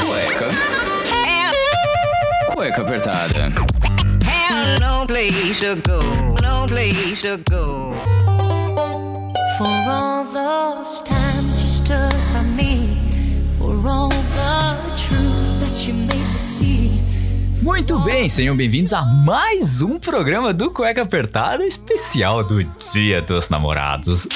Cueca. Cueca apertada. no place to go, no place to go. For all those times you stood by me, for all the truth that you made me see. Muito bem, sejam bem-vindos a mais um programa do Cueca Apertada especial do Dia dos Namorados.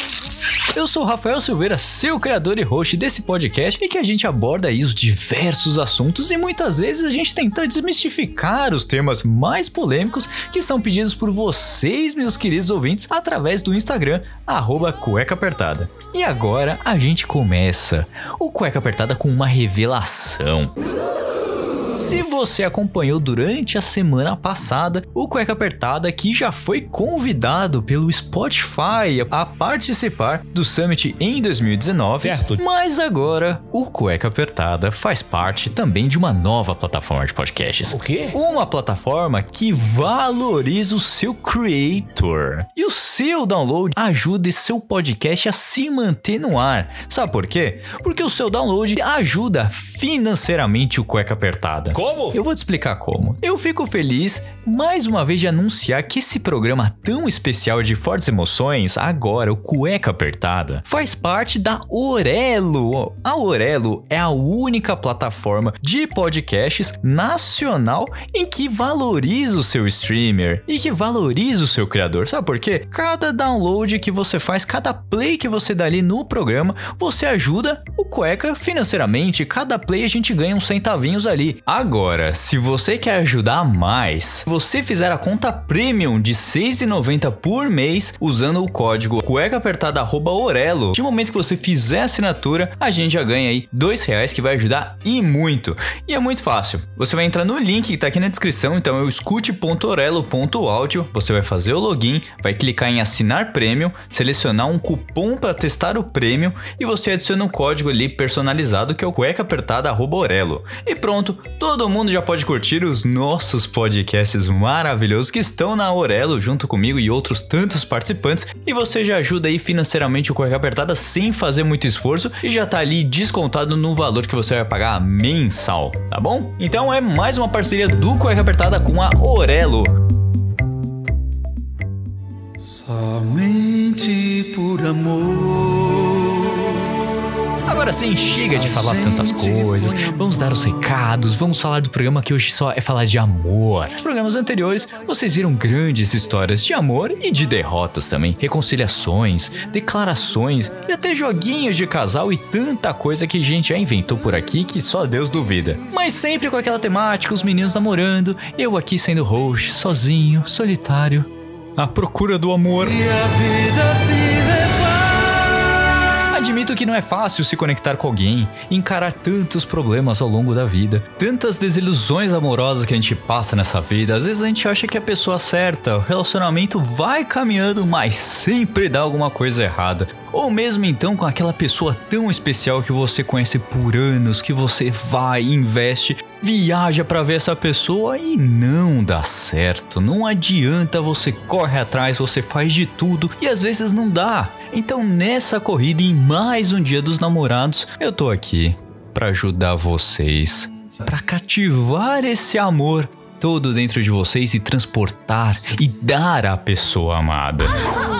Eu sou Rafael Silveira, seu criador e host desse podcast, e que a gente aborda aí os diversos assuntos e muitas vezes a gente tenta desmistificar os temas mais polêmicos que são pedidos por vocês, meus queridos ouvintes, através do Instagram, arroba Cueca Apertada. E agora a gente começa o Cueca Apertada com uma revelação. Se você acompanhou durante a semana passada, o Cueca Apertada que já foi convidado pelo Spotify a participar do Summit em 2019. Certo. Mas agora, o Cueca Apertada faz parte também de uma nova plataforma de podcasts. O quê? Uma plataforma que valoriza o seu creator. E o seu download ajuda esse seu podcast a se manter no ar. Sabe por quê? Porque o seu download ajuda financeiramente o Cueca Apertada. Como? Eu vou te explicar como. Eu fico feliz mais uma vez de anunciar que esse programa tão especial de fortes emoções, agora o Cueca Apertada, faz parte da Orelo. A Orelo é a única plataforma de podcasts nacional em que valoriza o seu streamer e que valoriza o seu criador. Sabe por quê? Cada download que você faz, cada play que você dá ali no programa, você ajuda o Cueca financeiramente. Cada play a gente ganha uns centavinhos ali. Agora, se você quer ajudar mais, você fizer a conta premium de R$ 6,90 por mês usando o código cuecaApertada@orelo. De momento que você fizer a assinatura, a gente já ganha aí dois reais que vai ajudar e muito. E é muito fácil. Você vai entrar no link que tá aqui na descrição, então é o escute.orelo.audio. Você vai fazer o login, vai clicar em assinar premium, selecionar um cupom para testar o prêmio e você adiciona um código ali personalizado que é o cuecaApertada@orelo. E pronto, todo mundo já pode curtir os nossos podcasts maravilhosos que estão na Orelo junto comigo e outros tantos participantes. E você já ajuda aí financeiramente o Cueca Apertada sem fazer muito esforço e já tá ali descontado no valor que você vai pagar mensal, tá bom? Então é mais uma parceria do Cueca Apertada com a Orelo. Somente por amor. Agora sim, chega de falar tantas coisas. Vamos dar os recados, vamos falar do programa que hoje só é falar de amor. Nos programas anteriores, vocês viram grandes histórias de amor e de derrotas também, reconciliações, declarações e até joguinhos de casal e tanta coisa que a gente já inventou por aqui que só Deus duvida. Mas sempre com aquela temática, os meninos namorando, eu aqui sendo host, sozinho, solitário, à procura do amor. E a vida se que não é fácil se conectar com alguém, encarar tantos problemas ao longo da vida, tantas desilusões amorosas que a gente passa nessa vida. Às vezes a gente acha que a pessoa certa, o relacionamento vai caminhando, mas sempre dá alguma coisa errada. Ou mesmo então com aquela pessoa tão especial que você conhece por anos, que você vai, investe, viaja pra ver essa pessoa e não dá certo. Não adianta, você corre atrás, você faz de tudo e às vezes não dá. Então nessa corrida em mais um dia dos namorados, eu tô aqui pra ajudar vocês, pra cativar esse amor todo dentro de vocês e transportar e dar à pessoa amada.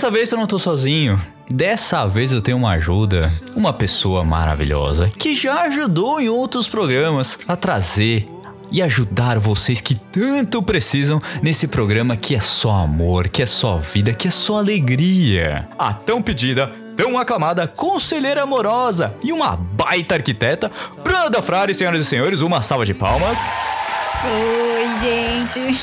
Dessa vez eu não tô sozinho. Dessa vez eu tenho uma ajuda, uma pessoa maravilhosa que já ajudou em outros programas a trazer e ajudar vocês que tanto precisam nesse programa que é só amor, que é só vida, que é só alegria. A tão pedida, tão aclamada conselheira amorosa e uma baita arquiteta, Branda Frare, senhoras e senhores, uma salva de palmas. Oi, gente.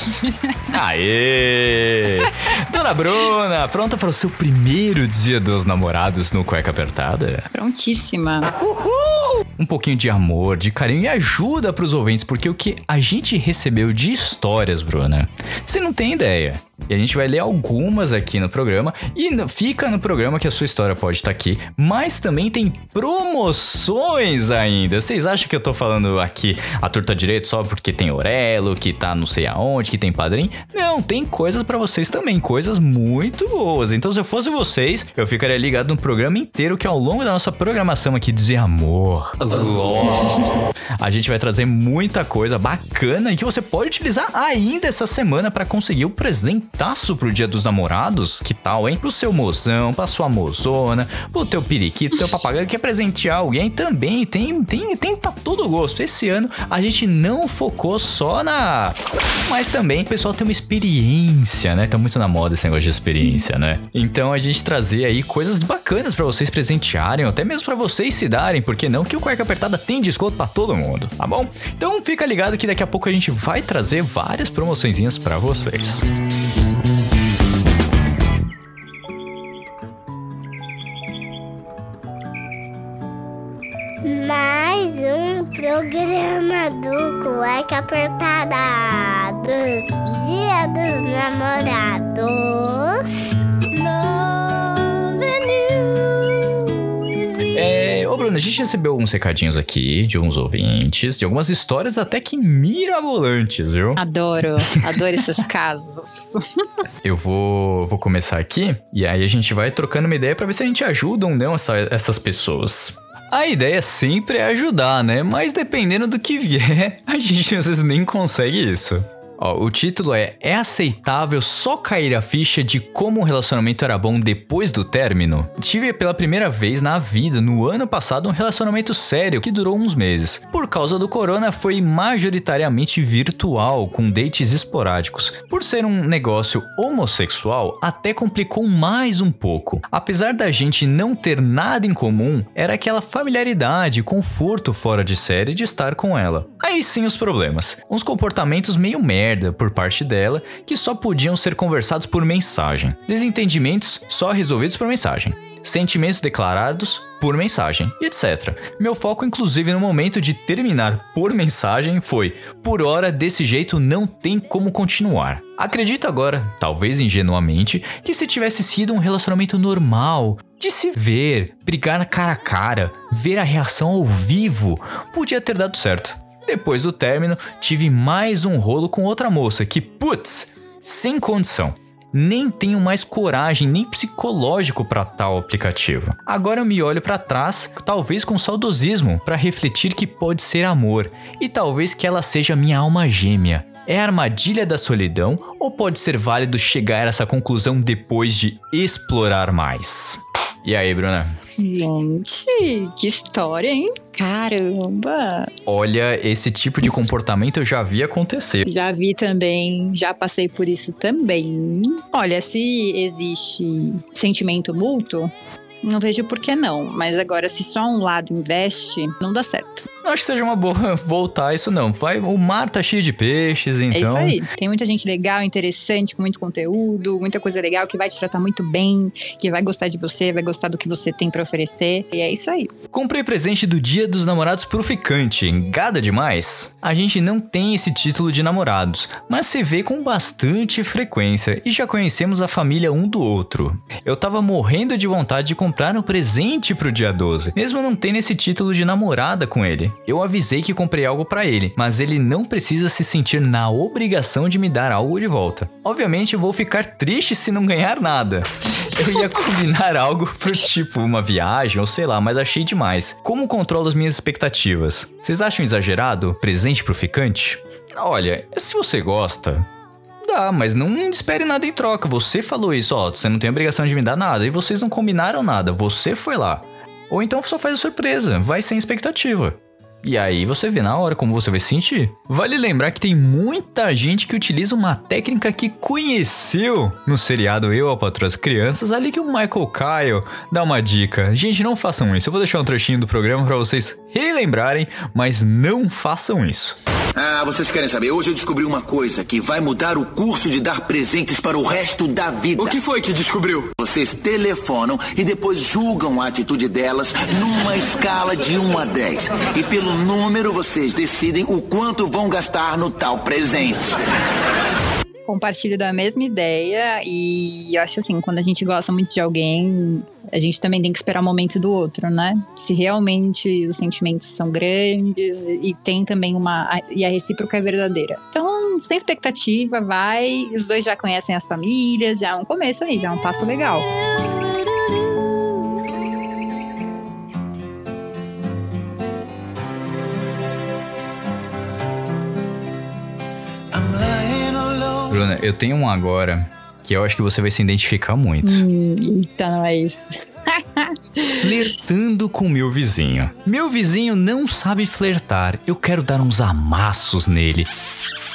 Aê! Dona Bruna, pronta para o seu primeiro dia dos namorados no Cueca Apertada? Prontíssima. Um pouquinho de amor, de carinho e ajuda pros ouvintes, porque o que a gente recebeu de histórias, Bruna, você não tem ideia. E a gente vai ler algumas aqui no programa. E fica no programa que a sua história pode estar aqui. Mas também tem promoções ainda. Vocês acham que eu tô falando aqui a torta direito só porque tem Que tá não sei aonde, que tem padrinho? Não, tem coisas pra vocês também. Coisas muito boas. Então, se eu fosse vocês, eu ficaria ligado no programa inteiro que ao longo da nossa programação aqui dizer amor. A gente vai trazer muita coisa bacana e que você pode utilizar ainda essa semana pra conseguir o presentaço pro Dia dos Namorados. Que tal, hein? Pro seu mozão, pra sua mozona, pro teu periquito, teu papagaio que quer presentear alguém também. Tem, tem, tem pra todo gosto. Esse ano a gente não focou só na. Mas também o pessoal tem uma experiência, né? Tá muito na moda esse negócio de experiência, né? Então a gente trazer aí coisas bacanas pra vocês presentearem, até mesmo pra vocês se darem, porque não que o Cueca Apertada tem desconto pra todo mundo, tá bom? Então fica ligado que daqui a pouco a gente vai trazer várias promoçõezinhas pra vocês. Mais um programa do Cueca Apertada do Dia dos Namorados. É, ô Bruno, a gente recebeu alguns recadinhos aqui de uns ouvintes, de algumas histórias até que mirabolantes, viu? Adoro, adoro esses casos. Eu vou, vou começar aqui e aí a gente vai trocando uma ideia pra ver se a gente ajuda ou não essa- essas pessoas. A ideia sempre é ajudar, né? Mas dependendo do que vier, a gente às vezes nem consegue isso. Ó, o título é É aceitável só cair a ficha de como um relacionamento era bom depois do término? Tive pela primeira vez na vida, no ano passado, um relacionamento sério que durou uns meses. Por causa do corona, foi majoritariamente virtual, com dates esporádicos. Por ser um negócio homossexual, até complicou mais um pouco. Apesar da gente não ter nada em comum, era aquela familiaridade conforto fora de série de estar com ela. Aí sim os problemas. Uns comportamentos meio merda por parte dela, que só podiam ser conversados por mensagem. Desentendimentos só resolvidos por mensagem. Sentimentos declarados por mensagem, etc. Meu foco, inclusive, no momento de terminar por mensagem foi: por hora, desse jeito não tem como continuar. Acredito agora, talvez ingenuamente, que se tivesse sido um relacionamento normal, de se ver, brigar cara a cara, ver a reação ao vivo, podia ter dado certo. Depois do término, tive mais um rolo com outra moça que, putz, sem condição. Nem tenho mais coragem nem psicológico para tal aplicativo. Agora eu me olho para trás, talvez com saudosismo, para refletir que pode ser amor e talvez que ela seja minha alma gêmea. É a armadilha da solidão ou pode ser válido chegar a essa conclusão depois de explorar mais? E aí, Bruna? Gente, que história, hein? Caramba! Olha, esse tipo de comportamento eu já vi acontecer. Já vi também, já passei por isso também. Olha, se existe sentimento mútuo, não vejo por que não. Mas agora, se só um lado investe, não dá certo. Não acho que seja uma boa voltar isso não. Vai, o mar tá cheio de peixes, então. É isso aí. Tem muita gente legal, interessante, com muito conteúdo, muita coisa legal que vai te tratar muito bem, que vai gostar de você, vai gostar do que você tem pra oferecer. E é isso aí. Comprei presente do Dia dos Namorados pro ficante. Engada demais? A gente não tem esse título de namorados, mas se vê com bastante frequência e já conhecemos a família um do outro. Eu tava morrendo de vontade de comprar um presente pro dia 12, mesmo não tendo esse título de namorada com ele. Eu avisei que comprei algo pra ele, mas ele não precisa se sentir na obrigação de me dar algo de volta. Obviamente eu vou ficar triste se não ganhar nada. Eu ia combinar algo pro tipo uma viagem ou sei lá, mas achei demais. Como controlo as minhas expectativas? Vocês acham exagerado presente pro ficante? Olha, se você gosta, mas não espere nada em troca. Você falou isso, ó, você não tem obrigação de me dar nada e vocês não combinaram nada, você foi lá. Ou então só faz a surpresa, vai sem expectativa. E aí você vê na hora como você vai se sentir. Vale lembrar que tem muita gente que utiliza uma técnica que conheceu no seriado Eu, a as Crianças, ali que o Michael Kyle dá uma dica. Gente, não façam isso. Eu vou deixar um trechinho do programa para vocês relembrarem, mas não façam isso. Ah, vocês querem saber? Hoje eu descobri uma coisa que vai mudar o curso de dar presentes para o resto da vida. O que foi que descobriu? Vocês telefonam e depois julgam a atitude delas numa escala de 1 a 10. E pelo número vocês decidem o quanto vão gastar no tal presente. Compartilho da mesma ideia e eu acho assim, quando a gente gosta muito de alguém, a gente também tem que esperar o momento do outro, né? Se realmente os sentimentos são grandes e tem também uma. e a recíproca é verdadeira. Então, sem expectativa, vai. Os dois já conhecem as famílias, já é um começo aí, já é um passo legal. Bruna, eu tenho um agora que eu acho que você vai se identificar muito. Hum, eita, nós. Flertando com meu vizinho. Meu vizinho não sabe flertar. Eu quero dar uns amassos nele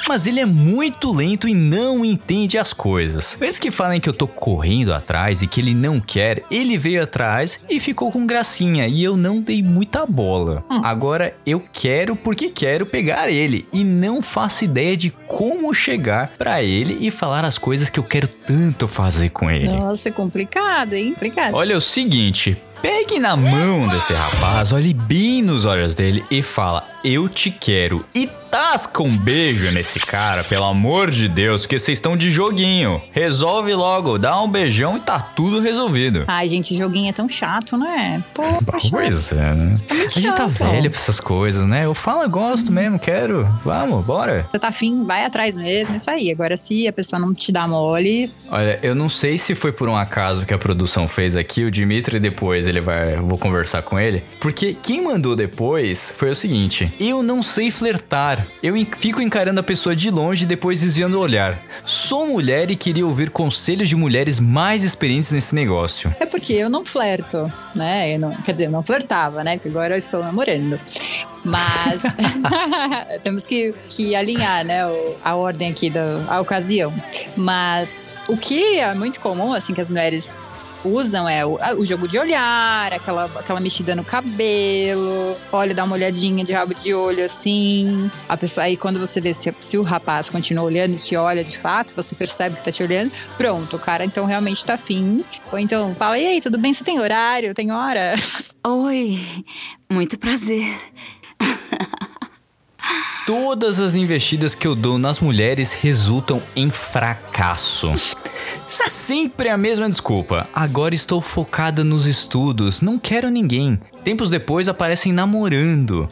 mas ele é muito lento e não entende as coisas. Antes que falem que eu tô correndo atrás e que ele não quer, ele veio atrás e ficou com gracinha e eu não dei muita bola. Hum. Agora eu quero porque quero pegar ele e não faço ideia de como chegar para ele e falar as coisas que eu quero tanto fazer com ele. Nossa, é complicado, hein? Complicado. Olha é o seguinte, Pegue na mão desse rapaz, olhe bem nos olhos dele e fala: Eu te quero. E tasca um beijo nesse cara, pelo amor de Deus, porque vocês estão de joguinho. Resolve logo, dá um beijão e tá tudo resolvido. Ai, gente, joguinho é tão chato, né? Poxa. Pois é, né? É a gente tá velho pra essas coisas, né? Eu falo, eu gosto mesmo, quero. Vamos, bora. Você tá afim, vai atrás mesmo, isso aí. Agora, se a pessoa não te dá mole. Olha, eu não sei se foi por um acaso que a produção fez aqui, o Dimitri depois ele vai. Eu vou conversar com ele. Porque quem mandou depois foi o seguinte: Eu não sei flertar. Eu fico encarando a pessoa de longe e depois desviando o olhar. Sou mulher e queria ouvir conselhos de mulheres mais experientes nesse negócio. É porque eu não flerto, né? Não, quer dizer, eu não flertava, né? Porque agora eu estou namorando. Mas temos que, que alinhar, né? A ordem aqui da ocasião. Mas o que é muito comum, assim, que as mulheres usam é o, o, jogo de olhar, aquela, aquela mexida no cabelo, olha, dá uma olhadinha de rabo de olho assim. A pessoa aí, quando você vê se, se o rapaz continua olhando, te olha de fato, você percebe que tá te olhando, pronto, o cara então realmente tá afim. Ou então fala: e aí, tudo bem? Você tem horário? Tem hora? Oi, muito prazer. Todas as investidas que eu dou nas mulheres resultam em fracasso. Sempre a mesma desculpa. Agora estou focada nos estudos, não quero ninguém. Tempos depois aparecem namorando.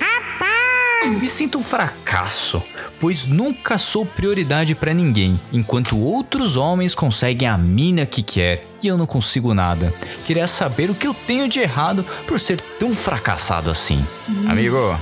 Me sinto um fracasso, pois nunca sou prioridade para ninguém, enquanto outros homens conseguem a mina que quer e eu não consigo nada. Queria saber o que eu tenho de errado por ser tão fracassado assim. Hum. Amigo,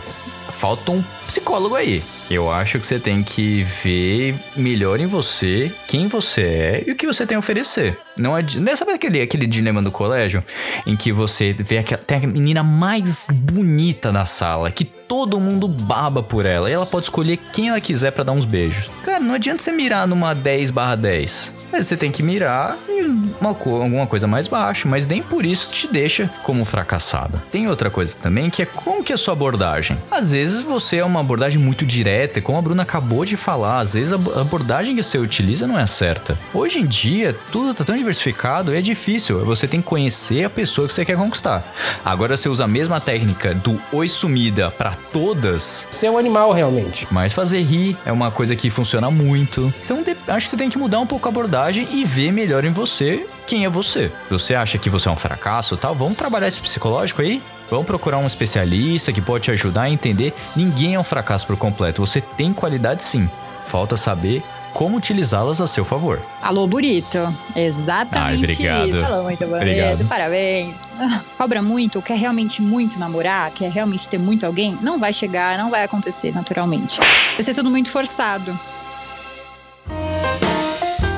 falta um psicólogo aí. Eu acho que você tem que ver melhor em você, quem você é e o que você tem a oferecer. Não é, né, sabe aquele, aquele dilema do colégio em que você vê aquela, tem a menina mais bonita na sala, que todo mundo baba por ela, e ela pode escolher quem ela quiser para dar uns beijos. Cara, não adianta você mirar numa 10 barra 10. Você tem que mirar em uma, alguma coisa mais baixa, mas nem por isso te deixa como fracassada. Tem outra coisa também que é como que é a sua abordagem. Às vezes você é uma abordagem muito direta, como a Bruna acabou de falar, às vezes a abordagem que você utiliza não é certa. Hoje em dia, tudo tá tão diversificado, é difícil. Você tem que conhecer a pessoa que você quer conquistar. Agora você usa a mesma técnica do oi sumida para todas. Você é um animal realmente. Mas fazer rir é uma coisa que funciona muito. Então acho que você tem que mudar um pouco a abordagem e ver melhor em você quem é você. Você acha que você é um fracasso, tal? Vamos trabalhar esse psicológico aí? Vamos procurar um especialista que pode te ajudar a entender. Ninguém é um fracasso por completo. Você tem qualidade sim. Falta saber como utilizá-las a seu favor. Alô, bonito. Exatamente Ai, obrigado. isso. Alô, muito bonito. Obrigado. Parabéns. Cobra muito, quer realmente muito namorar, quer realmente ter muito alguém, não vai chegar, não vai acontecer naturalmente. Vai ser tudo muito forçado.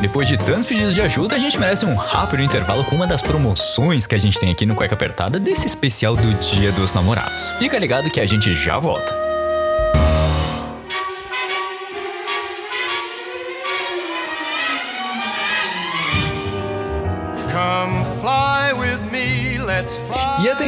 Depois de tantos pedidos de ajuda, a gente merece um rápido intervalo com uma das promoções que a gente tem aqui no Cueca Apertada desse especial do Dia dos Namorados. Fica ligado que a gente já volta.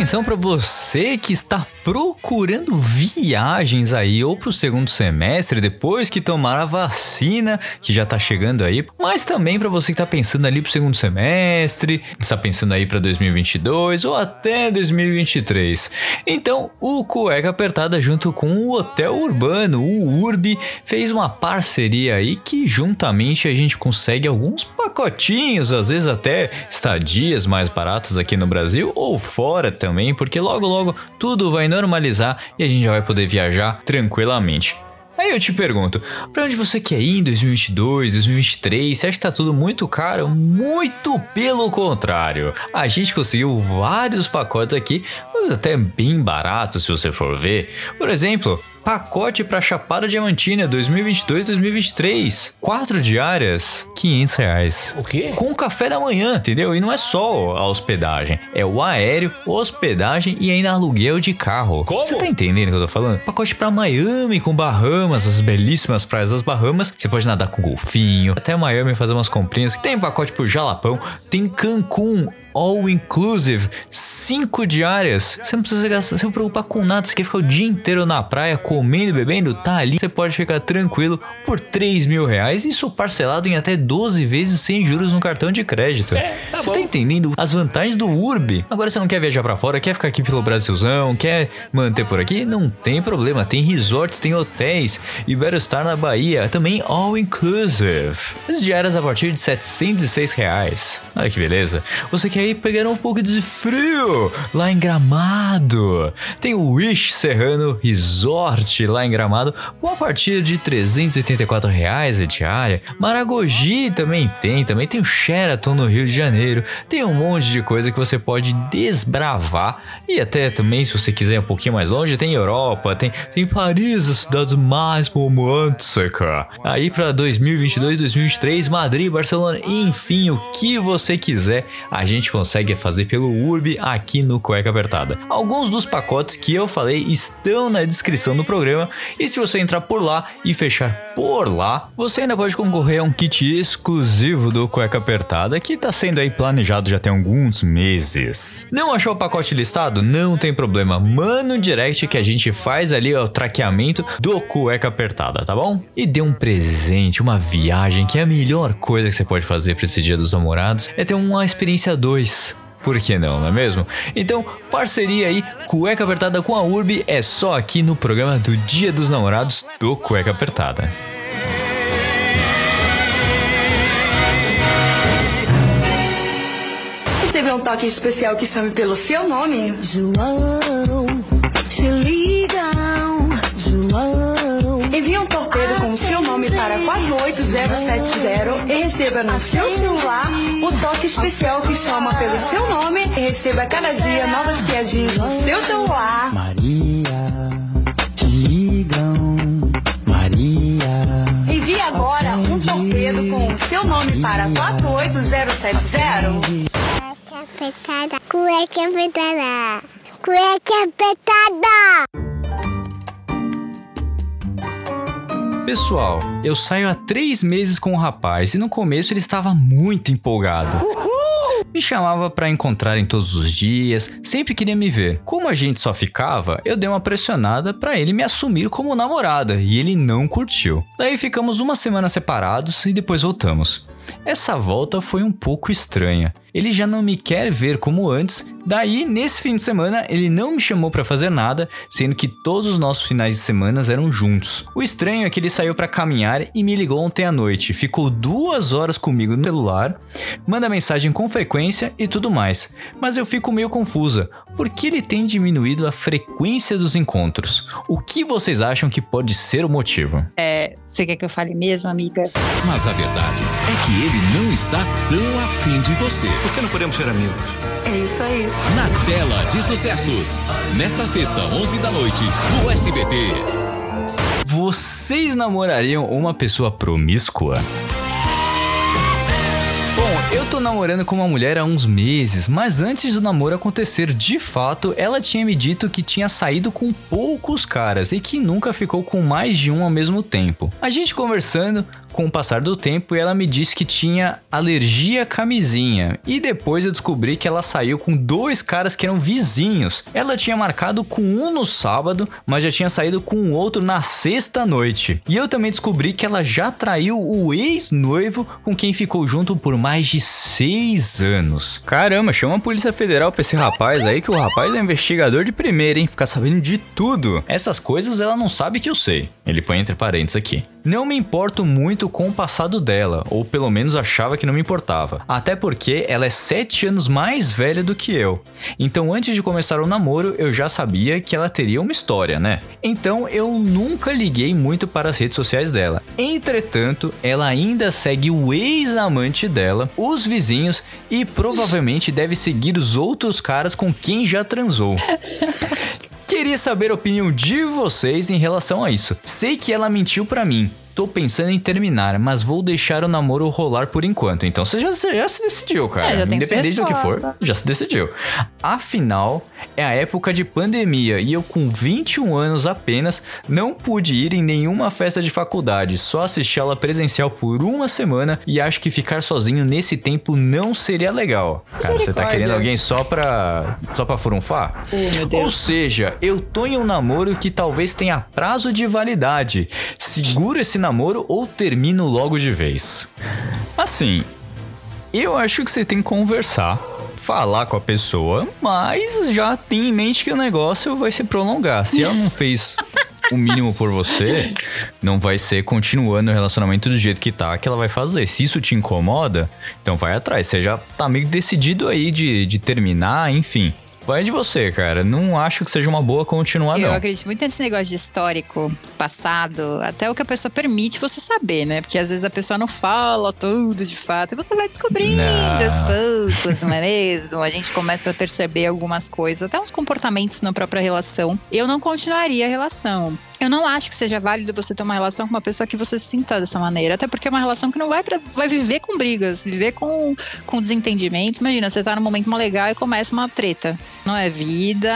Atenção para você que está procurando viagens aí ou pro segundo semestre depois que tomar a vacina, que já tá chegando aí, mas também para você que tá pensando ali pro segundo semestre, está pensando aí para 2022 ou até 2023. Então, o Cueca Apertada junto com o Hotel Urbano, o Urb, fez uma parceria aí que juntamente a gente consegue alguns pacotinhos, às vezes até estadias mais baratas aqui no Brasil ou fora também, porque logo logo tudo vai normalizar e a gente já vai poder viajar tranquilamente. Aí eu te pergunto, para onde você quer ir em 2022, 2023? Você acha que tá tudo muito caro? Muito pelo contrário. A gente conseguiu vários pacotes aqui, mas até bem baratos se você for ver. Por exemplo, Pacote para Chapada Diamantina 2022-2023. Quatro diárias, 500 reais. O quê? Com café da manhã, entendeu? E não é só a hospedagem, é o aéreo, hospedagem e ainda aluguel de carro. Como? Você tá entendendo o que eu tô falando? Pacote para Miami com Bahamas, as belíssimas praias das Bahamas. Você pode nadar com golfinho, até Miami fazer umas comprinhas. Tem pacote pro Jalapão, tem Cancún, all inclusive, cinco diárias. Você não precisa gastar, se preocupar com nada. Você quer ficar o dia inteiro na praia comendo, bebendo, tá ali. Você pode ficar tranquilo por 3 mil reais. Isso parcelado em até 12 vezes sem juros no cartão de crédito. É, tá você bom. tá entendendo as vantagens do Urb? Agora você não quer viajar pra fora, quer ficar aqui pelo Brasilzão, quer manter por aqui? Não tem problema. Tem resorts, tem hotéis. Iberostar na Bahia, também all inclusive. As diárias a partir de 706 reais. Olha que beleza. Você quer ir pegar um pouco de frio lá em Gramado? Tem o Wish Serrano Resort lá em Gramado com a partir de 384 reais a diária. Maragogi também tem, também tem o Sheraton no Rio de Janeiro. Tem um monte de coisa que você pode desbravar e até também se você quiser um pouquinho mais longe tem Europa, tem tem Paris, as cidades mais românticas. Aí para 2022, 2023, Madrid, Barcelona, enfim, o que você quiser, a gente consegue fazer pelo Urb aqui no Cueca Apertada. Alguns dos pacotes que eu falei estão na descrição do programa e se você entrar por lá e fechar por lá, você ainda pode concorrer a um kit exclusivo do Cueca Apertada que tá sendo aí planejado já tem alguns meses. Não achou o pacote listado? Não tem problema, manda um direct que a gente faz ali o traqueamento do Cueca Apertada, tá bom? E dê um presente, uma viagem, que é a melhor coisa que você pode fazer para esse Dia dos Namorados é ter uma experiência 2. Por que não, não é mesmo? Então, parceria aí, Cueca Apertada com a Urb é só aqui no programa do Dia dos Namorados do Cueca Apertada. Recebeu um toque especial que chame pelo seu nome? João, te ligam, João. Para 48070 e receba no seu celular o toque especial que chama pelo seu nome e receba cada dia novas piadinhas no seu celular. Maria, te ligam, Maria. Envie agora um torpedo com o seu nome para 48070 Cueca apertada, cueca apertada, cueca apertada. Pessoal, eu saio há três meses com o rapaz e no começo ele estava muito empolgado. Me chamava pra encontrar em todos os dias, sempre queria me ver. Como a gente só ficava, eu dei uma pressionada pra ele me assumir como namorada e ele não curtiu. Daí ficamos uma semana separados e depois voltamos. Essa volta foi um pouco estranha. Ele já não me quer ver como antes, daí nesse fim de semana ele não me chamou pra fazer nada, sendo que todos os nossos finais de semana eram juntos. O estranho é que ele saiu pra caminhar e me ligou ontem à noite, ficou duas horas comigo no celular, manda mensagem com frequência e tudo mais. Mas eu fico meio confusa, porque ele tem diminuído a frequência dos encontros. O que vocês acham que pode ser o motivo? É, você quer que eu fale mesmo, amiga? Mas a verdade é que ele não está tão afim de você. Por que não podemos ser amigos? É isso aí. Na tela de sucessos, nesta sexta, 11 da noite, no SBT. Vocês namorariam uma pessoa promíscua? Tô namorando com uma mulher há uns meses, mas antes do namoro acontecer de fato, ela tinha me dito que tinha saído com poucos caras e que nunca ficou com mais de um ao mesmo tempo. A gente conversando, com o passar do tempo, ela me disse que tinha alergia à camisinha. E depois eu descobri que ela saiu com dois caras que eram vizinhos. Ela tinha marcado com um no sábado, mas já tinha saído com o outro na sexta noite. E eu também descobri que ela já traiu o ex-noivo com quem ficou junto por mais de seis anos. Caramba, chama a Polícia Federal pra esse rapaz aí, que o rapaz é investigador de primeira, hein? Ficar sabendo de tudo. Essas coisas ela não sabe que eu sei. Ele põe entre parênteses aqui. Não me importo muito com o passado dela, ou pelo menos achava que não me importava. Até porque ela é 7 anos mais velha do que eu. Então antes de começar o namoro, eu já sabia que ela teria uma história, né? Então eu nunca liguei muito para as redes sociais dela. Entretanto, ela ainda segue o ex-amante dela, os vizinhos e provavelmente deve seguir os outros caras com quem já transou. Queria saber a opinião de vocês em relação a isso. Sei que ela mentiu pra mim. Tô pensando em terminar, mas vou deixar o namoro rolar por enquanto. Então você já, já se decidiu, cara. É, Independente do que for, já se decidiu. Afinal, é a época de pandemia e eu, com 21 anos apenas, não pude ir em nenhuma festa de faculdade, só assisti aula presencial por uma semana e acho que ficar sozinho nesse tempo não seria legal. Cara, você tá querendo alguém só pra. só pra furunfar? Oh. Ou seja, eu tô em um namoro que talvez tenha prazo de validade. Seguro esse namoro ou termino logo de vez? Assim, eu acho que você tem que conversar, falar com a pessoa, mas já tem em mente que o negócio vai se prolongar. Se ela não fez o mínimo por você, não vai ser continuando o relacionamento do jeito que tá que ela vai fazer. Se isso te incomoda, então vai atrás. Você já tá meio decidido aí de, de terminar, enfim. Vai de você, cara. Não acho que seja uma boa continuar, Eu não. acredito muito nesse negócio de histórico, passado, até o que a pessoa permite você saber, né? Porque às vezes a pessoa não fala tudo de fato e você vai descobrindo Não. aos poucos, não é mesmo? A gente começa a perceber algumas coisas, até uns comportamentos na própria relação. Eu não continuaria a relação. Eu não acho que seja válido você ter uma relação com uma pessoa que você se sinta dessa maneira. Até porque é uma relação que não vai pra, vai viver com brigas, viver com, com desentendimento. Imagina, você tá num momento mó legal e começa uma treta. Não é vida.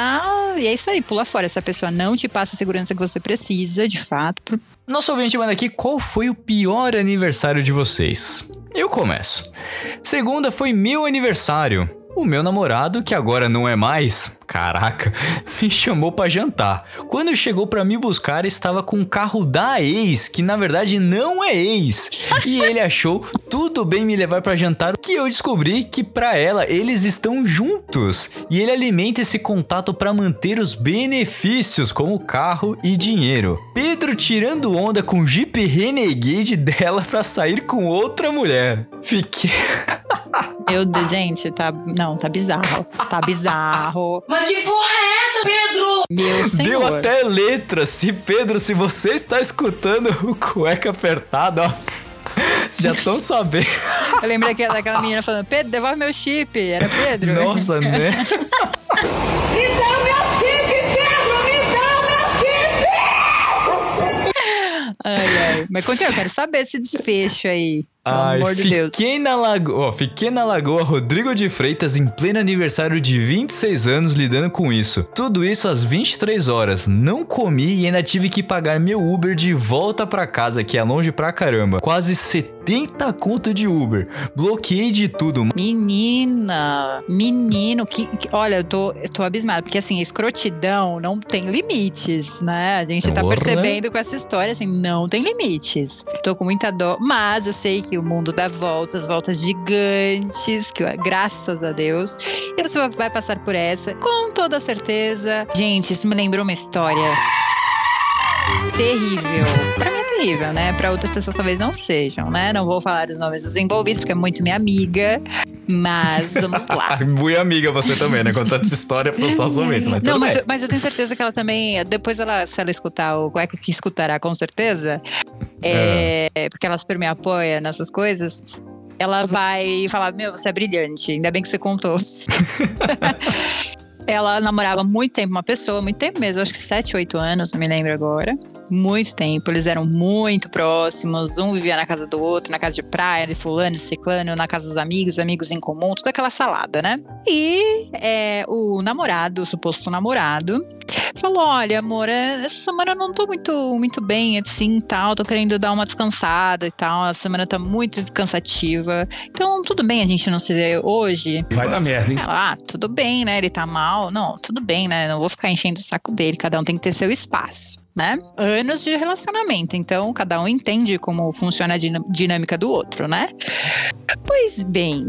E é isso aí, pula fora. Essa pessoa não te passa a segurança que você precisa, de fato. pro- Nosso ouvinte manda aqui qual foi o pior aniversário de vocês. Eu começo. Segunda foi meu aniversário. O meu namorado, que agora não é mais, caraca, me chamou pra jantar. Quando chegou pra me buscar, estava com o carro da ex, que na verdade não é ex. E ele achou tudo bem me levar pra jantar, que eu descobri que pra ela eles estão juntos. E ele alimenta esse contato pra manter os benefícios, como carro e dinheiro. Pedro tirando onda com o Jeep Renegade dela pra sair com outra mulher. Fiquei. Meu Deus, gente, tá. Não, tá bizarro. Tá bizarro. Mas que porra é essa, Pedro? Meu senhor. Deu até letra. Se Pedro, se você está escutando o cueca apertado, nossa, já estão sabendo. Eu lembrei daquela, daquela menina falando: Pedro, devolve meu chip. Era Pedro? Nossa, né? Me dá o meu chip, Pedro! Me dá o meu chip! Ai, ai. Mas continua, eu quero saber esse desfecho aí. Pelo Ai, amor de Deus. fiquei na lagoa, ó, fiquei na lagoa Rodrigo de Freitas em pleno aniversário de 26 anos lidando com isso. Tudo isso às 23 horas. Não comi e ainda tive que pagar meu Uber de volta pra casa, que é longe pra caramba. Quase 70 conto de Uber. Bloqueei de tudo. Menina, menino, que, que- olha, eu tô, eu tô abismada, porque assim, escrotidão não tem limites, né? A gente tá Porra. percebendo com essa história, assim, não tem limites. Tô com muita dor, mas eu sei que o mundo dá voltas, voltas gigantes, que graças a Deus, e você vai- passar por essa, com toda certeza. Gente, isso me lembrou uma história terrível. Pra mim é terrível, né? Pra outras pessoas talvez não sejam, né? Não vou falar os nomes dos envolvidos, porque é muito minha amiga. Mas vamos lá. Muito amiga você também, né? Contando essa história pros nossos ouvintes, mas Não, mas, eu- mas eu tenho certeza que ela também. Depois ela, se ela escutar o Cueca que escutará, com certeza. é, Porque ela super me apoia nessas coisas. Ela vai falar: Meu, você é brilhante. Ainda bem que você contou. ela namorava muito tempo uma pessoa, muito tempo mesmo, acho que 7, 8 anos, não me lembro agora. muito tempo. Eles eram muito próximos. Um vivia na casa do outro, na casa de praia, de fulano, ciclano, na casa dos amigos, amigos em comum, toda aquela salada, né? E é, o namorado, o suposto namorado, falou: Olha, amor, é, essa semana eu não tô muito, muito bem, assim, tal. Tô querendo dar uma descansada e tal. A semana tá muito cansativa. Então, tudo bem a gente não se ver hoje. Vai dar merda, hein? Ela, ah, tudo bem, né? Ele tá mal. Não, tudo bem, né? Não vou ficar enchendo o saco dele. Cada um tem que ter seu espaço. Né? Anos de relacionamento, então cada um entende como funciona a din- dinâmica do outro, né? Pois bem,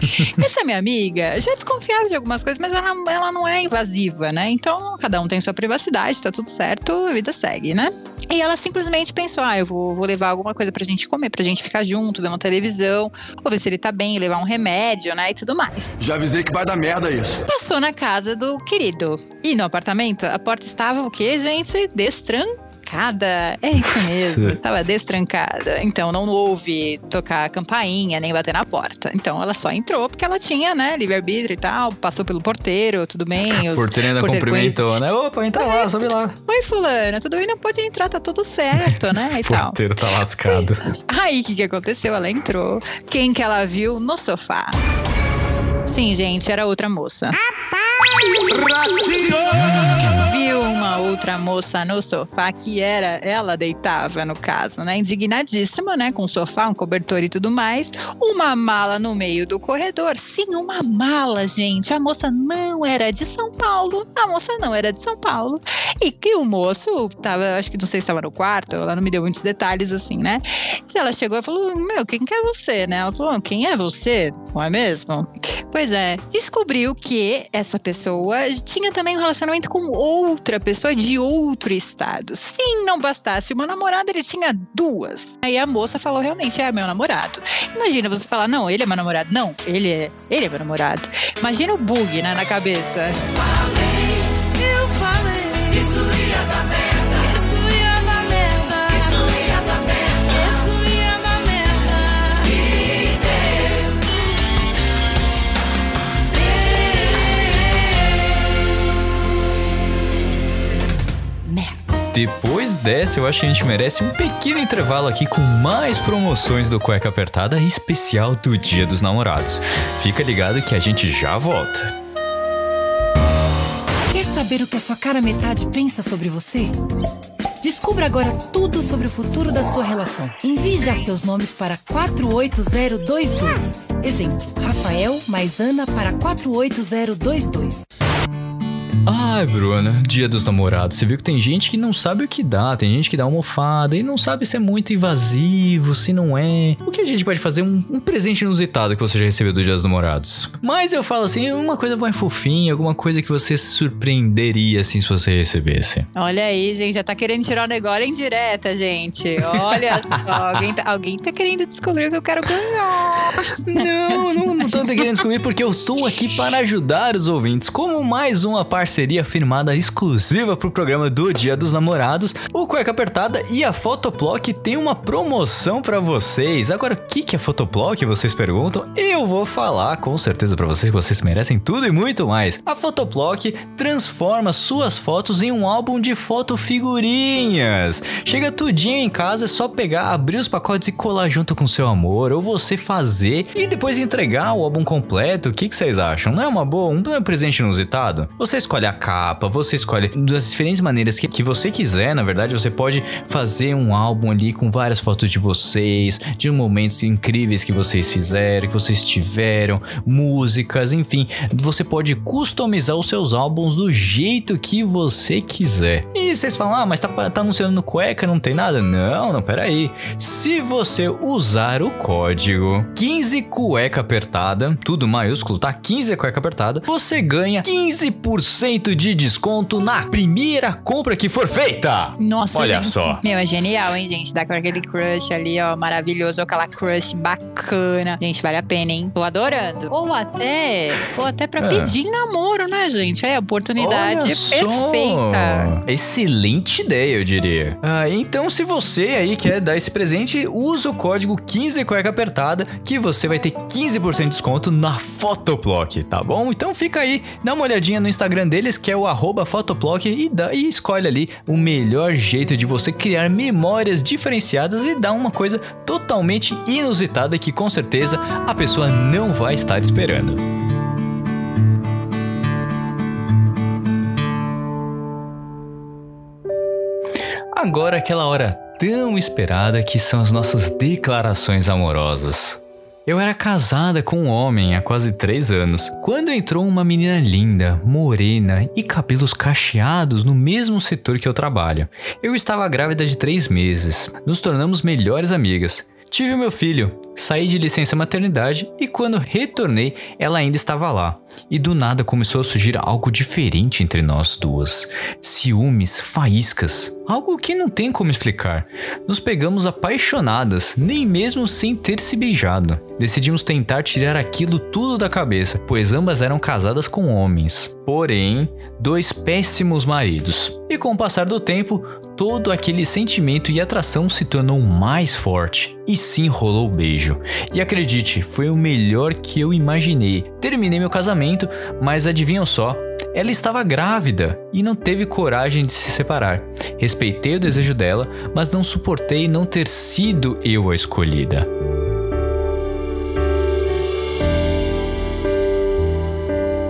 essa minha amiga já desconfiava de algumas coisas, mas ela, ela não é invasiva, né? Então cada um tem sua privacidade, tá tudo certo, a vida segue, né? E ela simplesmente pensou: ah, eu vou, vou levar alguma coisa pra gente comer, pra gente ficar junto, ver uma televisão, ou ver se ele tá bem, levar um remédio, né? E tudo mais. Já avisei que vai dar merda isso. Passou na casa do querido. E no apartamento, a porta estava o quê, gente? Destrancada. É isso mesmo, estava destrancada. Então não houve tocar a campainha, nem bater na porta. Então ela só entrou porque ela tinha, né, livre-arbítrio e tal. Passou pelo porteiro, tudo bem. O porteiro ainda cumprimentou, né? Opa, entra lá, sobe lá. Oi, fulana, tudo bem? Não pode entrar, tá tudo certo, né? E O tal. porteiro tá lascado. Aí, o que, que aconteceu? Ela entrou. Quem que ela viu no sofá? Sim, gente, era outra moça. Viu uma outra moça no sofá que era ela deitava no caso, né? Indignadíssima, né? Com sofá, um cobertor e tudo mais. Uma mala no meio do corredor. Sim, uma mala, gente. A moça não era de São Paulo. A moça não era de São Paulo. E que o moço tava, acho que não sei se estava no quarto, ela não me deu muitos detalhes assim, né? E ela chegou e falou: Meu, quem que é você, né? Ela falou: Quem é você? Não é mesmo? Pois é, descobriu que essa pessoa tinha também um relacionamento com outra pessoa de outro estado. Sim, não bastasse uma namorada, ele tinha duas. Aí a moça falou: realmente é meu namorado. Imagina você falar: não, ele é meu namorado. Não, ele é, ele é meu namorado. Imagina o bug, né, na cabeça. Depois dessa, eu acho que a gente merece um pequeno intervalo aqui com mais promoções do Cueca Apertada especial do Dia dos Namorados. Fica ligado que a gente já volta. Quer saber o que a sua cara metade pensa sobre você? Descubra agora tudo sobre o futuro da sua relação. Envie já seus nomes para 48022. Exemplo: Rafael mais Ana para 48022. Ai, Bruna, dia dos namorados. Você viu que tem gente que não sabe o que dá, tem gente que dá almofada e não sabe se é muito invasivo, se não é. O que a gente pode fazer? Um, um presente inusitado que você já recebeu do dia dos namorados. Mas eu falo assim, uma coisa mais fofinha, alguma coisa que você se surpreenderia assim se você recebesse. Olha aí, gente, já tá querendo tirar o negócio em direta, gente. Olha só, alguém tá, alguém tá querendo descobrir o que eu quero ganhar. Não, não, não tô querendo descobrir porque eu estou aqui para ajudar os ouvintes. Como mais uma parceria firmada exclusiva pro programa do Dia dos Namorados, o Cueca Apertada e a Photoplock tem uma promoção para vocês. Agora, o que é Photoplock, vocês perguntam? Eu vou falar com certeza para vocês que vocês merecem tudo e muito mais. A Photoplock transforma suas fotos em um álbum de foto figurinhas. Chega tudinho em casa, é só pegar, abrir os pacotes e colar junto com seu amor, ou você fazer e depois entregar o álbum completo. O que, que vocês acham? Não é uma boa? Um presente inusitado? Você escolhe a capa, você escolhe das diferentes maneiras que, que você quiser, na verdade, você pode fazer um álbum ali com várias fotos de vocês, de momentos incríveis que vocês fizeram, que vocês tiveram, músicas, enfim. Você pode customizar os seus álbuns do jeito que você quiser. E vocês falam, ah, mas tá, tá anunciando cueca, não tem nada? Não, não, peraí. Se você usar o código 15 cueca apertada, tudo maiúsculo, tá? 15 cueca apertada, você ganha 15% de desconto na primeira compra que for feita. Nossa, Olha gente. só. Meu, é genial, hein, gente? Dá pra aquele crush ali, ó, maravilhoso, aquela crush bacana. Gente, vale a pena, hein? Tô adorando. Ou até, ou até pra É. pedir namoro, né, gente? É a oportunidade Olha só. perfeita. Excelente ideia, eu diria. Ah, então, se você aí quer dar esse presente, usa o código 15 cueca apertada que você vai ter 15% de desconto na Photoplock, tá bom? Então fica aí, dá uma olhadinha no Instagram deles que é o arroba Fotoplock e, e escolhe ali o melhor jeito de você criar memórias diferenciadas e dar uma coisa totalmente inusitada que com certeza a pessoa não vai estar esperando. Agora aquela hora tão esperada que são as nossas declarações amorosas. Eu era casada com um homem há quase três anos, quando entrou uma menina linda, morena e cabelos cacheados no mesmo setor que eu trabalho. Eu estava grávida de três meses, nos tornamos melhores amigas. Tive meu filho, saí de licença maternidade e quando retornei, ela ainda estava lá. E do nada começou a surgir algo diferente entre nós duas. Ciúmes, faíscas, algo que não tem como explicar. Nos pegamos apaixonadas, nem mesmo sem ter se beijado. Decidimos tentar tirar aquilo tudo da cabeça, pois ambas eram casadas com homens. Porém, dois péssimos maridos. E com o passar do tempo, todo aquele sentimento e atração se tornou mais forte. E sim rolou o beijo. E acredite, foi o melhor que eu imaginei. Terminei meu casamento, mas adivinham só? Ela estava grávida e não teve coragem de se separar. Respeitei o desejo dela, mas não suportei não ter sido eu a escolhida.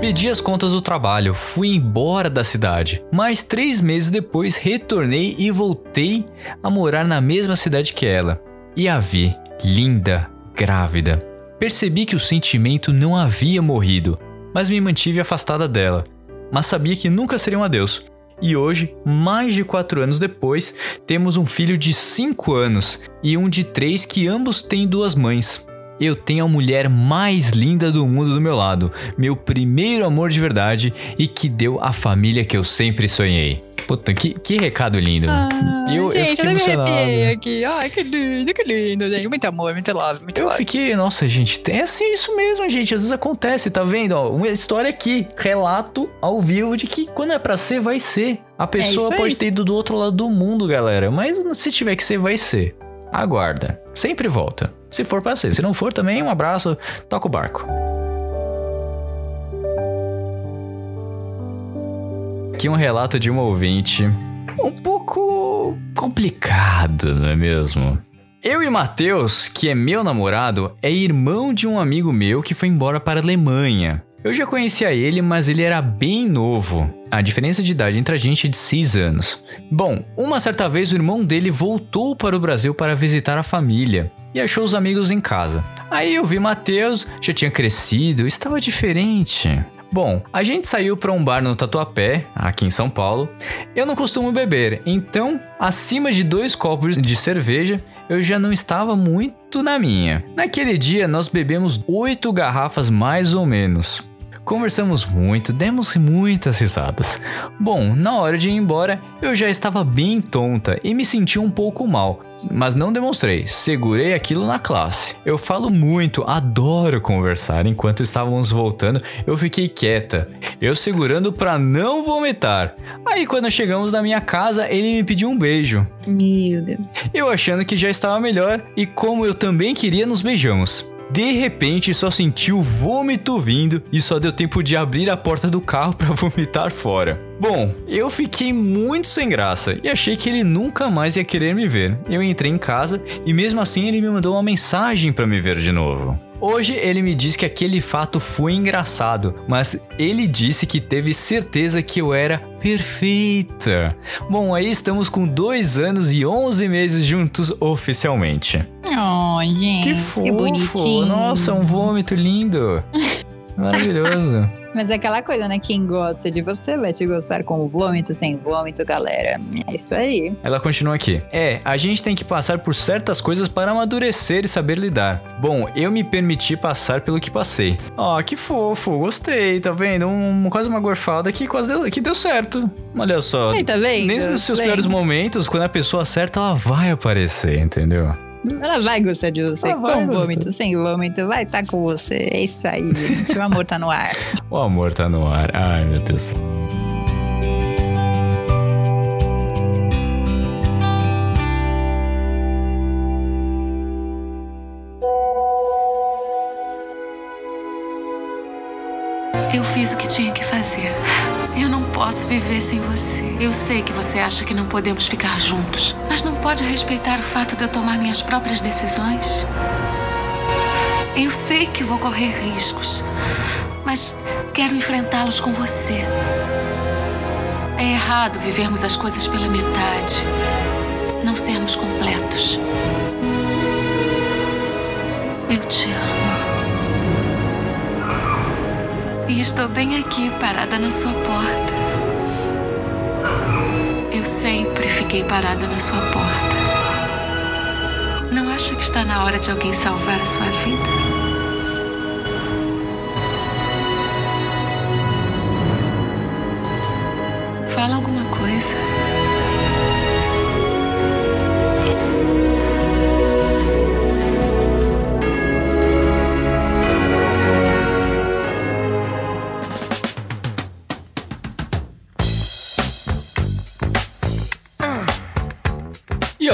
Pedi as contas do trabalho, fui embora da cidade, mas três meses depois retornei e voltei a morar na mesma cidade que ela. E a vi, linda, grávida. Percebi que o sentimento não havia morrido, mas me mantive afastada dela. Mas sabia que nunca seria um adeus. E hoje, mais de quatro anos depois, temos um filho de cinco anos e um de três que ambos têm duas mães. Eu tenho a mulher mais linda do mundo do meu lado, meu primeiro amor de verdade e que deu a família que eu sempre sonhei. Puta, que, que recado lindo. Ah, eu, gente, eu eu, me arrepiei aqui. Ai, que lindo, que lindo, gente. Muito amor, muito love, muito Eu love. fiquei, nossa, gente, tem assim isso mesmo, gente. Às vezes acontece, tá vendo? Ó, uma história aqui, relato ao vivo de que quando é pra ser, vai ser. A pessoa isso aí. pode ter ido do outro lado do mundo, galera. Mas se tiver que ser, vai ser. Aguarda. Sempre volta. Se for pra ser. Se não for também, um abraço, toca o barco. Aqui um relato de uma ouvinte. Um pouco complicado, não é mesmo? Eu e Matheus, que é meu namorado, é irmão de um amigo meu que foi embora para a Alemanha. Eu já conhecia ele, mas ele era bem novo. A diferença de idade entre a gente é de 6 anos. Bom, uma certa vez o irmão dele voltou para o Brasil para visitar a família e achou os amigos em casa. Aí eu vi Matheus, já tinha crescido, estava diferente. Bom, a gente saiu para um bar no Tatuapé, aqui em São Paulo. Eu não costumo beber, então, acima de dois copos de cerveja, eu já não estava muito na minha. Naquele dia, nós bebemos oito garrafas mais ou menos. Conversamos muito, demos muitas risadas. Bom, na hora de ir embora, eu já estava bem tonta e me senti um pouco mal, mas não demonstrei, segurei aquilo na classe. Eu falo muito, adoro conversar. Enquanto estávamos voltando, eu fiquei quieta, eu segurando para não vomitar. Aí quando chegamos na minha casa, ele me pediu um beijo. Meu Deus. Eu achando que já estava melhor e como eu também queria, nos beijamos. De repente, só senti o vômito vindo e só deu tempo de abrir a porta do carro para vomitar fora. Bom, eu fiquei muito sem graça e achei que ele nunca mais ia querer me ver. Eu entrei em casa e mesmo assim ele me mandou uma mensagem para me ver de novo. Hoje ele me diz que aquele fato foi engraçado, mas ele disse que teve certeza que eu era perfeita. Bom, aí estamos com dois anos e 11 meses juntos oficialmente. Oh, gente. Que Que, fofo! bonitinho. Nossa, um vômito lindo! Maravilhoso! Mas é aquela coisa, né? Quem gosta de você vai te gostar com vômito, sem vômito, galera. É isso aí. Ela continua aqui. É, a gente tem que passar por certas coisas para amadurecer e saber lidar. Bom, eu me permiti passar pelo que passei. Ó, que fofo, gostei, tá vendo? Um, quase uma gorfada que quase deu, que deu certo. Olha só. Aí, tá vendo? Nem nos seus Bem. piores momentos, quando a pessoa acerta, ela vai aparecer, entendeu? Ela vai gostar de você, Ela com gostar. vômito, sem vômito, vai estar com você. É isso aí, gente. O amor tá no ar. O amor tá no ar. Ai, meu Deus. Eu fiz o que tinha que fazer. Eu não posso viver sem você. Eu sei que você acha que não podemos ficar juntos, mas não pode respeitar o fato de eu tomar minhas próprias decisões? Eu sei que vou correr riscos, mas quero enfrentá-los com você. É errado vivermos as coisas pela metade, não sermos completos. Eu te amo. E estou bem aqui, parada na sua porta. Eu sempre fiquei parada na sua porta. Não acha que está na hora de alguém salvar a sua vida? Fala alguma coisa.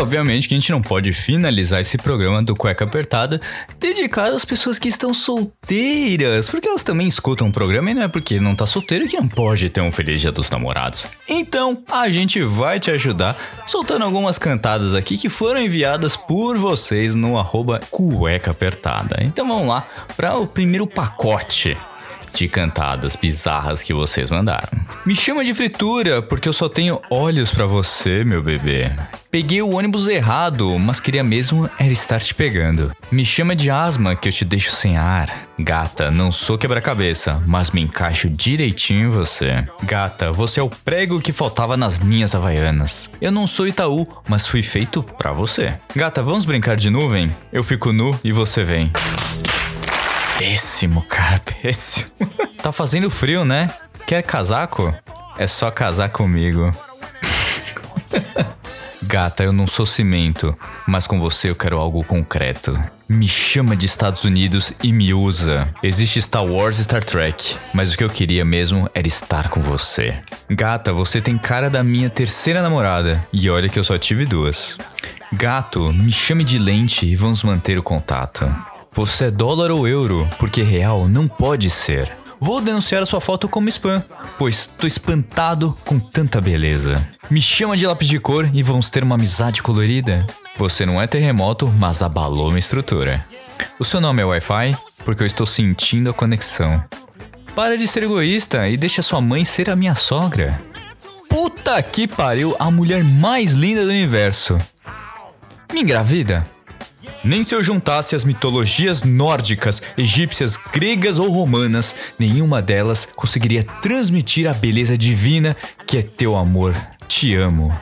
Obviamente que a gente não pode finalizar esse programa do Cueca Apertada dedicado às pessoas que estão solteiras, porque elas também escutam o programa e não é porque não tá solteiro que não pode ter um feliz dia dos namorados. Então, a gente vai te ajudar soltando algumas cantadas aqui que foram enviadas por vocês no arroba Cueca Apertada. Então vamos lá para o primeiro pacote de cantadas bizarras que vocês mandaram. Me chama de fritura porque eu só tenho olhos pra você, meu bebê. Peguei o ônibus errado, mas queria mesmo era estar te pegando. Me chama de asma que eu te deixo sem ar. Gata, não sou quebra-cabeça, mas me encaixo direitinho em você. Gata, você é o prego que faltava nas minhas havaianas. Eu não sou Itaú, mas fui feito pra você. Gata, vamos brincar de nuvem? Eu fico nu e você vem. Péssimo, cara, péssimo. tá fazendo frio, né? Quer casaco? É só casar comigo. Gata, eu não sou cimento, mas com você eu quero algo concreto. Me chama de Estados Unidos e me usa. Existe Star Wars e Star Trek, mas o que eu queria mesmo era estar com você. Gata, você tem cara da minha terceira namorada, e olha que eu só tive duas. Gato, me chame de lente e vamos manter o contato. Você é dólar ou euro, porque real não pode ser. Vou denunciar a sua foto como spam, pois tô espantado com tanta beleza. Me chama de lápis de cor e vamos ter uma amizade colorida. Você não é terremoto, mas abalou minha estrutura. O seu nome é Wi-Fi? Porque eu estou sentindo a conexão. Para de ser egoísta e deixa sua mãe ser a minha sogra. Puta que pariu, a mulher mais linda do universo. Me engravida? Nem se eu juntasse as mitologias nórdicas, egípcias, gregas ou romanas, nenhuma delas conseguiria transmitir a beleza divina que é teu amor. Te amo.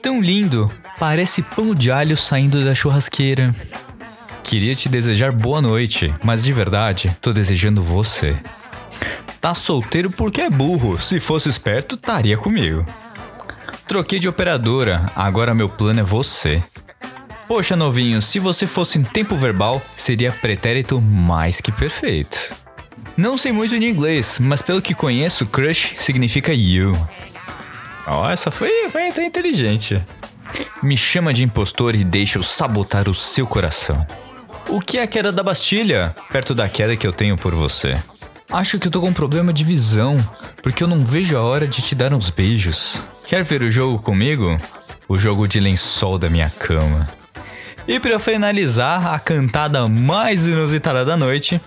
Tão lindo, parece pão de alho saindo da churrasqueira. Queria te desejar boa noite, mas de verdade, tô desejando você. Tá solteiro porque é burro, se fosse esperto, estaria comigo. Troquei de operadora, agora meu plano é você. Poxa, novinho, se você fosse em tempo verbal, seria pretérito mais que perfeito. Não sei muito de inglês, mas pelo que conheço, crush significa you. Ó, essa foi, foi até inteligente. Me chama de impostor e deixa eu sabotar o seu coração. O que é a queda da Bastilha, perto da queda que eu tenho por você? Acho que eu tô com um problema de visão, porque eu não vejo a hora de te dar uns beijos. Quer ver o jogo comigo? O jogo de lençol da minha cama. E para finalizar a cantada mais inusitada da noite,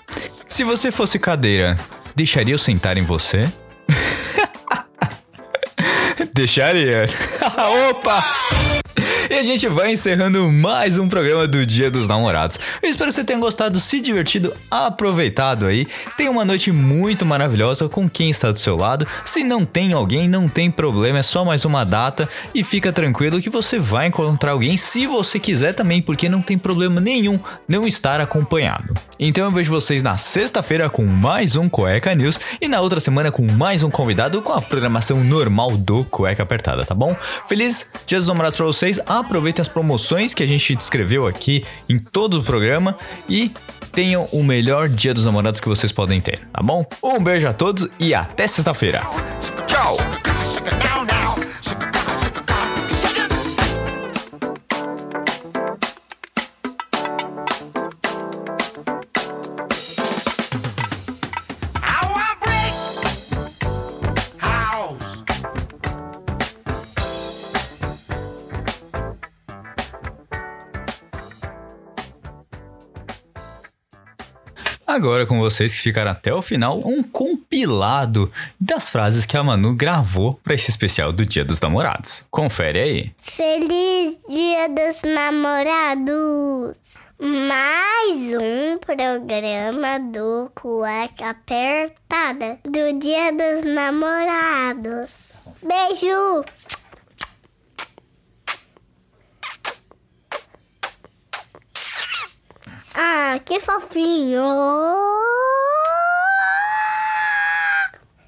se você fosse cadeira, deixaria eu sentar em você? Deixaria. Opa! E a gente vai encerrando mais um programa do Dia dos Namorados. Eu espero que você tenha gostado, se divertido, aproveitado aí. Tenha uma noite muito maravilhosa com quem está do seu lado. Se não tem alguém, não tem problema, é só mais uma data e fica tranquilo que você vai encontrar alguém se você quiser também, porque não tem problema nenhum não estar acompanhado. Então eu vejo vocês na sexta-feira com mais um Cueca News e na outra semana com mais um convidado com a programação normal do Cueca Apertada, tá bom? Feliz Dia dos Namorados pra vocês aproveitem as promoções que a gente descreveu aqui em todo o programa e tenham o melhor dia dos namorados que vocês podem ter, tá bom? Um beijo a todos e até sexta-feira. Tchau! Agora com vocês que ficaram até o final, um compilado das frases que a Manu gravou para esse especial do Dia dos Namorados. Confere aí. Feliz Dia dos Namorados! Mais um programa do Cueca Apertada do Dia dos Namorados. Beijo! Ah, que fofinho!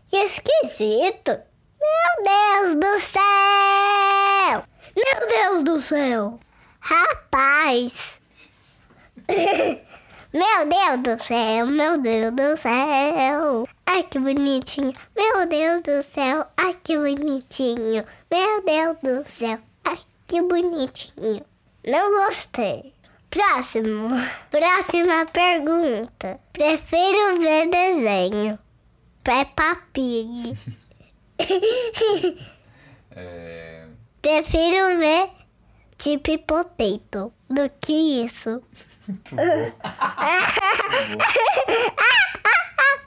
Que esquisito! Meu Deus do céu! Meu Deus do céu! Rapaz! Meu Deus do céu, meu Deus do céu. Ai que bonitinho. Meu Deus do céu, ai que bonitinho. Meu Deus do céu, ai que bonitinho. Não gostei. Próximo. Próxima pergunta. Prefiro ver desenho. Peppa Pig. Prefiro ver Chip Potato do que isso.